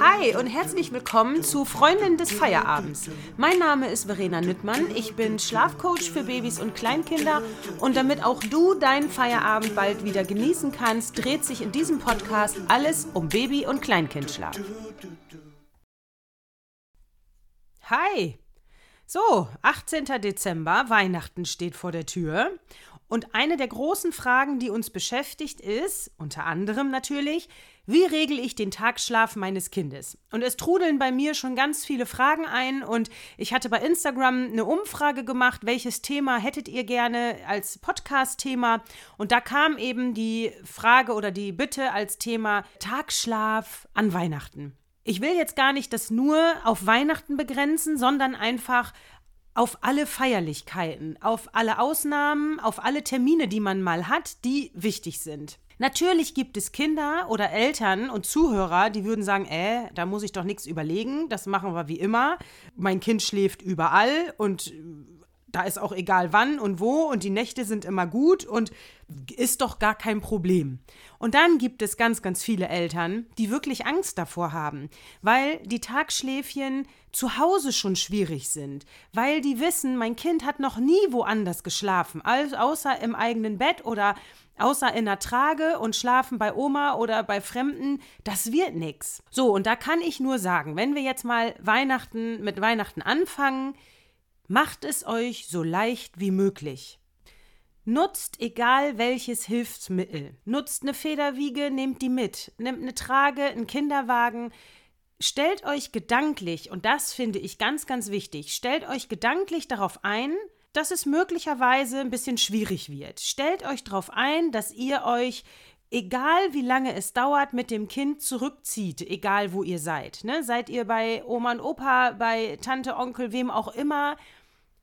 Hi und herzlich willkommen zu Freundin des Feierabends. Mein Name ist Verena Nüttmann. Ich bin Schlafcoach für Babys und Kleinkinder und damit auch du deinen Feierabend bald wieder genießen kannst, dreht sich in diesem Podcast alles um Baby- und Kleinkindschlaf. Hi! So, 18. Dezember, Weihnachten steht vor der Tür. Und eine der großen Fragen, die uns beschäftigt, ist, unter anderem natürlich, wie regle ich den Tagsschlaf meines Kindes? Und es trudeln bei mir schon ganz viele Fragen ein und ich hatte bei Instagram eine Umfrage gemacht, welches Thema hättet ihr gerne als Podcast-Thema? Und da kam eben die Frage oder die Bitte als Thema Tagsschlaf an Weihnachten. Ich will jetzt gar nicht das nur auf Weihnachten begrenzen, sondern einfach auf alle Feierlichkeiten, auf alle Ausnahmen, auf alle Termine, die man mal hat, die wichtig sind. Natürlich gibt es Kinder oder Eltern und Zuhörer, die würden sagen, äh, da muss ich doch nichts überlegen, das machen wir wie immer. Mein Kind schläft überall und da ist auch egal wann und wo und die Nächte sind immer gut und ist doch gar kein Problem. Und dann gibt es ganz, ganz viele Eltern, die wirklich Angst davor haben, weil die Tagschläfchen zu Hause schon schwierig sind, weil die wissen, mein Kind hat noch nie woanders geschlafen, außer im eigenen Bett oder außer in der Trage und schlafen bei Oma oder bei Fremden, das wird nichts. So, und da kann ich nur sagen, wenn wir jetzt mal Weihnachten mit Weihnachten anfangen, Macht es euch so leicht wie möglich. Nutzt egal welches Hilfsmittel. Nutzt eine Federwiege, nehmt die mit. Nehmt eine Trage, einen Kinderwagen. Stellt euch gedanklich, und das finde ich ganz, ganz wichtig, stellt euch gedanklich darauf ein, dass es möglicherweise ein bisschen schwierig wird. Stellt euch darauf ein, dass ihr euch egal wie lange es dauert, mit dem Kind zurückzieht, egal wo ihr seid. Ne? Seid ihr bei Oma und Opa, bei Tante, Onkel, wem auch immer,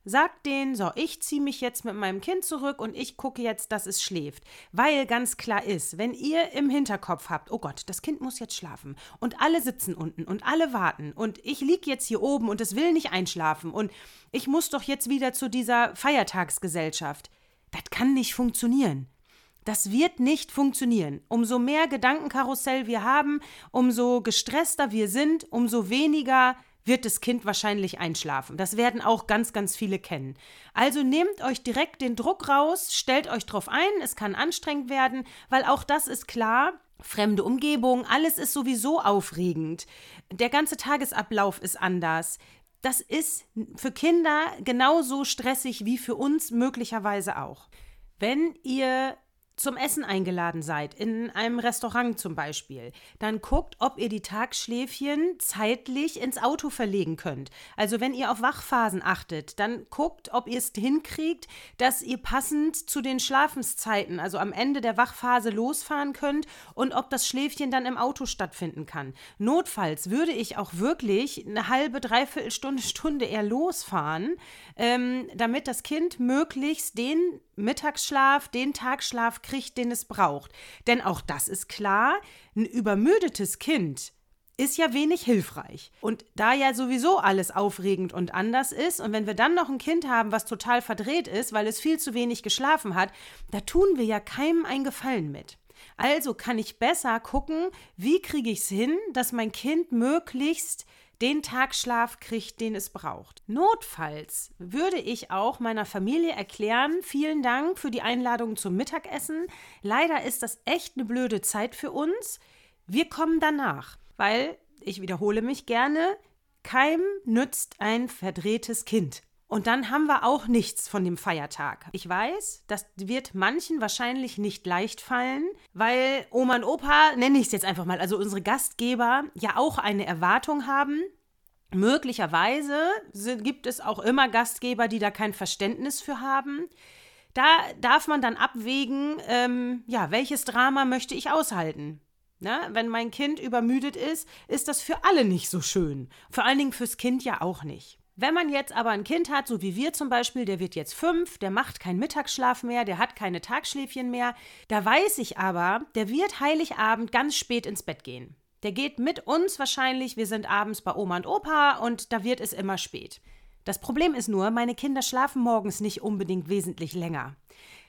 Sagt denen, so, ich ziehe mich jetzt mit meinem Kind zurück und ich gucke jetzt, dass es schläft. Weil ganz klar ist, wenn ihr im Hinterkopf habt, oh Gott, das Kind muss jetzt schlafen und alle sitzen unten und alle warten und ich liege jetzt hier oben und es will nicht einschlafen und ich muss doch jetzt wieder zu dieser Feiertagsgesellschaft. Das kann nicht funktionieren. Das wird nicht funktionieren. Umso mehr Gedankenkarussell wir haben, umso gestresster wir sind, umso weniger wird das Kind wahrscheinlich einschlafen. Das werden auch ganz, ganz viele kennen. Also nehmt euch direkt den Druck raus, stellt euch drauf ein, es kann anstrengend werden, weil auch das ist klar. Fremde Umgebung, alles ist sowieso aufregend. Der ganze Tagesablauf ist anders. Das ist für Kinder genauso stressig wie für uns möglicherweise auch. Wenn ihr zum Essen eingeladen seid, in einem Restaurant zum Beispiel, dann guckt, ob ihr die Tagschläfchen zeitlich ins Auto verlegen könnt. Also wenn ihr auf Wachphasen achtet, dann guckt, ob ihr es hinkriegt, dass ihr passend zu den Schlafenszeiten, also am Ende der Wachphase losfahren könnt und ob das Schläfchen dann im Auto stattfinden kann. Notfalls würde ich auch wirklich eine halbe, dreiviertel Stunde, Stunde eher losfahren, ähm, damit das Kind möglichst den Mittagsschlaf, den Tagschlaf kriegt, den es braucht. Denn auch das ist klar, ein übermüdetes Kind ist ja wenig hilfreich. Und da ja sowieso alles aufregend und anders ist, und wenn wir dann noch ein Kind haben, was total verdreht ist, weil es viel zu wenig geschlafen hat, da tun wir ja keinem einen Gefallen mit. Also kann ich besser gucken, wie kriege ich es hin, dass mein Kind möglichst den Tagschlaf kriegt, den es braucht. Notfalls würde ich auch meiner Familie erklären, vielen Dank für die Einladung zum Mittagessen. Leider ist das echt eine blöde Zeit für uns. Wir kommen danach, weil, ich wiederhole mich gerne, keinem nützt ein verdrehtes Kind. Und dann haben wir auch nichts von dem Feiertag. Ich weiß, das wird manchen wahrscheinlich nicht leicht fallen, weil Oma und Opa, nenne ich es jetzt einfach mal, also unsere Gastgeber ja auch eine Erwartung haben. Möglicherweise gibt es auch immer Gastgeber, die da kein Verständnis für haben. Da darf man dann abwägen, ähm, ja, welches Drama möchte ich aushalten? Na, wenn mein Kind übermüdet ist, ist das für alle nicht so schön. Vor allen Dingen fürs Kind ja auch nicht. Wenn man jetzt aber ein Kind hat, so wie wir zum Beispiel, der wird jetzt fünf, der macht keinen Mittagsschlaf mehr, der hat keine Tagschläfchen mehr, da weiß ich aber, der wird Heiligabend ganz spät ins Bett gehen. Der geht mit uns wahrscheinlich, wir sind abends bei Oma und Opa und da wird es immer spät. Das Problem ist nur, meine Kinder schlafen morgens nicht unbedingt wesentlich länger.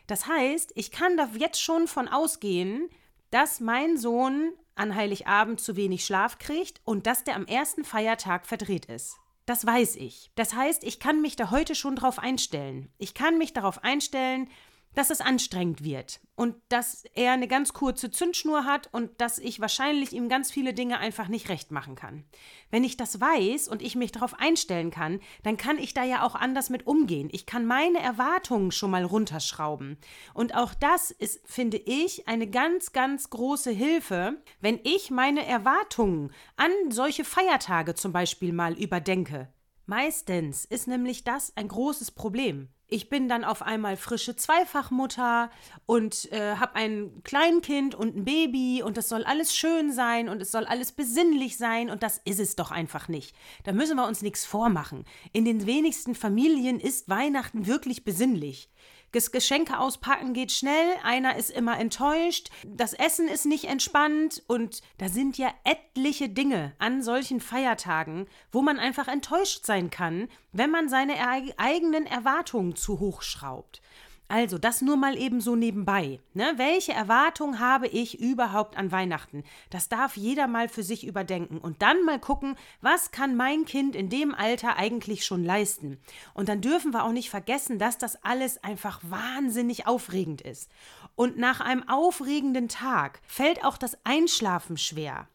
Das heißt, ich kann da jetzt schon von ausgehen, dass mein Sohn an Heiligabend zu wenig Schlaf kriegt und dass der am ersten Feiertag verdreht ist. Das weiß ich. Das heißt, ich kann mich da heute schon drauf einstellen. Ich kann mich darauf einstellen, dass es anstrengend wird und dass er eine ganz kurze Zündschnur hat und dass ich wahrscheinlich ihm ganz viele Dinge einfach nicht recht machen kann. Wenn ich das weiß und ich mich darauf einstellen kann, dann kann ich da ja auch anders mit umgehen. Ich kann meine Erwartungen schon mal runterschrauben. Und auch das ist, finde ich, eine ganz, ganz große Hilfe, wenn ich meine Erwartungen an solche Feiertage zum Beispiel mal überdenke. Meistens ist nämlich das ein großes Problem ich bin dann auf einmal frische Zweifachmutter und äh, habe ein Kleinkind und ein Baby und es soll alles schön sein und es soll alles besinnlich sein und das ist es doch einfach nicht. Da müssen wir uns nichts vormachen. In den wenigsten Familien ist Weihnachten wirklich besinnlich. Das Geschenke auspacken geht schnell, einer ist immer enttäuscht, das Essen ist nicht entspannt und da sind ja etliche Dinge an solchen Feiertagen, wo man einfach enttäuscht sein kann, wenn man seine eigenen Erwartungen zu hoch schraubt. Also, das nur mal eben so nebenbei. Ne? Welche Erwartung habe ich überhaupt an Weihnachten? Das darf jeder mal für sich überdenken und dann mal gucken, was kann mein Kind in dem Alter eigentlich schon leisten? Und dann dürfen wir auch nicht vergessen, dass das alles einfach wahnsinnig aufregend ist. Und nach einem aufregenden Tag fällt auch das Einschlafen schwer.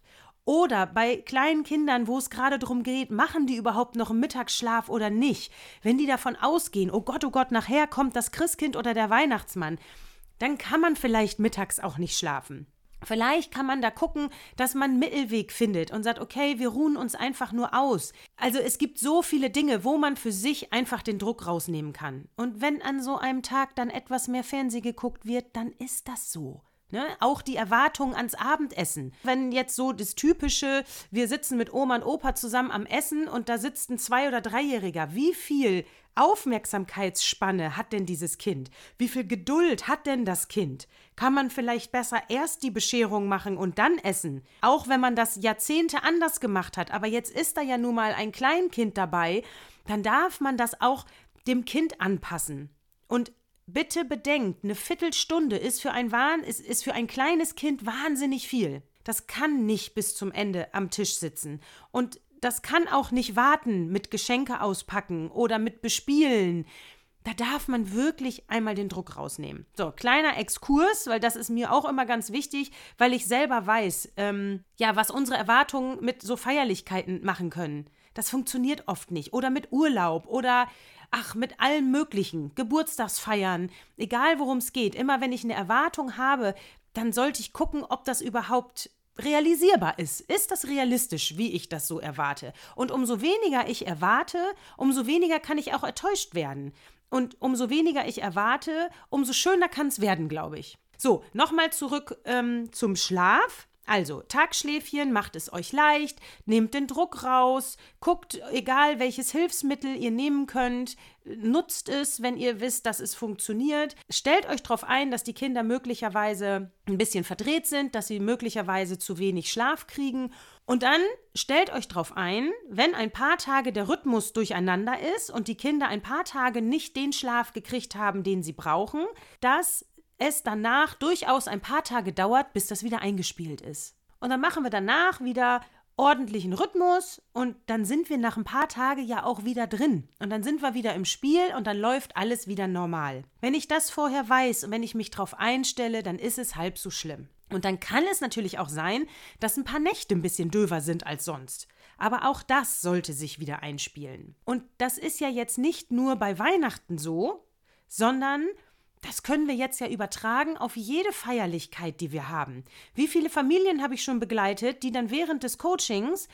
Oder bei kleinen Kindern, wo es gerade darum geht, machen die überhaupt noch einen Mittagsschlaf oder nicht? Wenn die davon ausgehen, oh Gott, oh Gott, nachher kommt das Christkind oder der Weihnachtsmann, dann kann man vielleicht mittags auch nicht schlafen. Vielleicht kann man da gucken, dass man einen Mittelweg findet und sagt, okay, wir ruhen uns einfach nur aus. Also es gibt so viele Dinge, wo man für sich einfach den Druck rausnehmen kann. Und wenn an so einem Tag dann etwas mehr Fernseh geguckt wird, dann ist das so. Ne? Auch die Erwartung ans Abendessen. Wenn jetzt so das typische, wir sitzen mit Oma und Opa zusammen am Essen und da sitzt ein Zwei- oder Dreijähriger, wie viel Aufmerksamkeitsspanne hat denn dieses Kind? Wie viel Geduld hat denn das Kind? Kann man vielleicht besser erst die Bescherung machen und dann essen? Auch wenn man das Jahrzehnte anders gemacht hat, aber jetzt ist da ja nun mal ein Kleinkind dabei, dann darf man das auch dem Kind anpassen. Und Bitte bedenkt, eine Viertelstunde ist für ein Wahn, ist, ist für ein kleines Kind wahnsinnig viel. Das kann nicht bis zum Ende am Tisch sitzen. Und das kann auch nicht warten mit Geschenke auspacken oder mit Bespielen. Da darf man wirklich einmal den Druck rausnehmen. So, kleiner Exkurs, weil das ist mir auch immer ganz wichtig, weil ich selber weiß, ähm, ja, was unsere Erwartungen mit so Feierlichkeiten machen können. Das funktioniert oft nicht. Oder mit Urlaub oder ach, mit allem Möglichen, Geburtstagsfeiern, egal worum es geht, immer wenn ich eine Erwartung habe, dann sollte ich gucken, ob das überhaupt realisierbar ist. Ist das realistisch, wie ich das so erwarte? Und umso weniger ich erwarte, umso weniger kann ich auch enttäuscht werden. Und umso weniger ich erwarte, umso schöner kann es werden, glaube ich. So, nochmal zurück ähm, zum Schlaf. Also, Tagschläfchen macht es euch leicht, nehmt den Druck raus, guckt, egal welches Hilfsmittel ihr nehmen könnt, nutzt es, wenn ihr wisst, dass es funktioniert. Stellt euch darauf ein, dass die Kinder möglicherweise ein bisschen verdreht sind, dass sie möglicherweise zu wenig Schlaf kriegen. Und dann stellt euch darauf ein, wenn ein paar Tage der Rhythmus durcheinander ist und die Kinder ein paar Tage nicht den Schlaf gekriegt haben, den sie brauchen, dass es danach durchaus ein paar Tage dauert, bis das wieder eingespielt ist. Und dann machen wir danach wieder ordentlichen Rhythmus und dann sind wir nach ein paar Tagen ja auch wieder drin. Und dann sind wir wieder im Spiel und dann läuft alles wieder normal. Wenn ich das vorher weiß und wenn ich mich darauf einstelle, dann ist es halb so schlimm. Und dann kann es natürlich auch sein, dass ein paar Nächte ein bisschen döver sind als sonst. Aber auch das sollte sich wieder einspielen. Und das ist ja jetzt nicht nur bei Weihnachten so, sondern das können wir jetzt ja übertragen auf jede Feierlichkeit, die wir haben. Wie viele Familien habe ich schon begleitet, die dann während des Coachings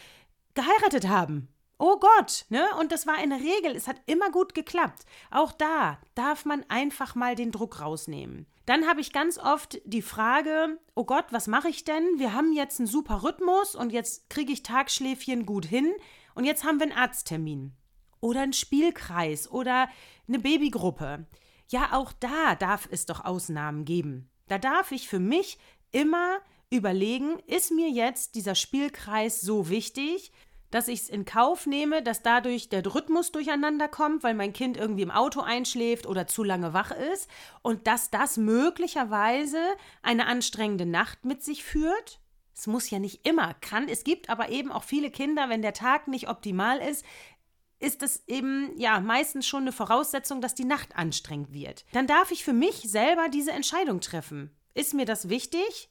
geheiratet haben? Oh Gott, ne? Und das war eine Regel, es hat immer gut geklappt. Auch da darf man einfach mal den Druck rausnehmen. Dann habe ich ganz oft die Frage, oh Gott, was mache ich denn? Wir haben jetzt einen super Rhythmus und jetzt kriege ich Tagschläfchen gut hin und jetzt haben wir einen Arzttermin oder einen Spielkreis oder eine Babygruppe. Ja, auch da darf es doch Ausnahmen geben. Da darf ich für mich immer überlegen, ist mir jetzt dieser Spielkreis so wichtig, dass ich es in Kauf nehme, dass dadurch der Rhythmus durcheinander kommt, weil mein Kind irgendwie im Auto einschläft oder zu lange wach ist und dass das möglicherweise eine anstrengende Nacht mit sich führt. Es muss ja nicht immer, kann. Es gibt aber eben auch viele Kinder, wenn der Tag nicht optimal ist, ist es eben ja meistens schon eine Voraussetzung, dass die Nacht anstrengend wird. Dann darf ich für mich selber diese Entscheidung treffen. Ist mir das wichtig?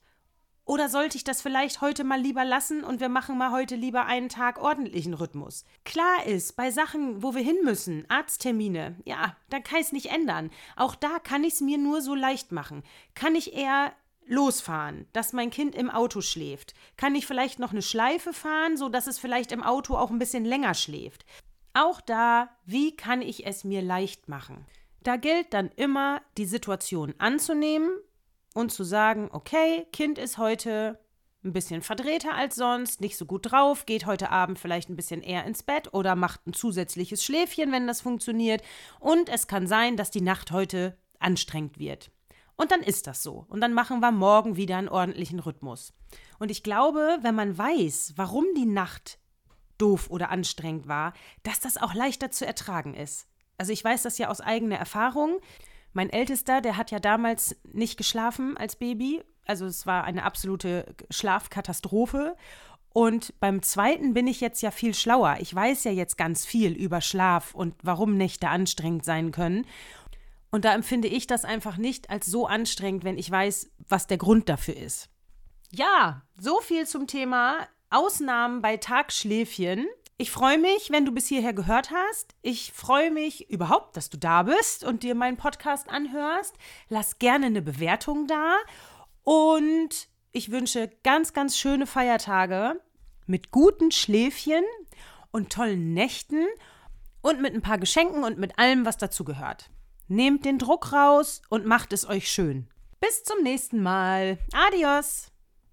Oder sollte ich das vielleicht heute mal lieber lassen und wir machen mal heute lieber einen Tag ordentlichen Rhythmus? Klar ist, bei Sachen, wo wir hin müssen, Arzttermine, ja, da kann ich es nicht ändern. Auch da kann ich es mir nur so leicht machen. Kann ich eher losfahren, dass mein Kind im Auto schläft? Kann ich vielleicht noch eine Schleife fahren, so dass es vielleicht im Auto auch ein bisschen länger schläft? Auch da, wie kann ich es mir leicht machen? Da gilt dann immer, die Situation anzunehmen und zu sagen, okay, Kind ist heute ein bisschen verdrehter als sonst, nicht so gut drauf, geht heute Abend vielleicht ein bisschen eher ins Bett oder macht ein zusätzliches Schläfchen, wenn das funktioniert. Und es kann sein, dass die Nacht heute anstrengend wird. Und dann ist das so. Und dann machen wir morgen wieder einen ordentlichen Rhythmus. Und ich glaube, wenn man weiß, warum die Nacht doof oder anstrengend war, dass das auch leichter zu ertragen ist. Also ich weiß das ja aus eigener Erfahrung. Mein Ältester, der hat ja damals nicht geschlafen als Baby. Also es war eine absolute Schlafkatastrophe. Und beim zweiten bin ich jetzt ja viel schlauer. Ich weiß ja jetzt ganz viel über Schlaf und warum Nächte anstrengend sein können. Und da empfinde ich das einfach nicht als so anstrengend, wenn ich weiß, was der Grund dafür ist. Ja, so viel zum Thema Ausnahmen bei Tagschläfchen. Ich freue mich, wenn du bis hierher gehört hast. Ich freue mich überhaupt, dass du da bist und dir meinen Podcast anhörst. Lass gerne eine Bewertung da. Und ich wünsche ganz, ganz schöne Feiertage mit guten Schläfchen und tollen Nächten und mit ein paar Geschenken und mit allem, was dazu gehört. Nehmt den Druck raus und macht es euch schön. Bis zum nächsten Mal. Adios.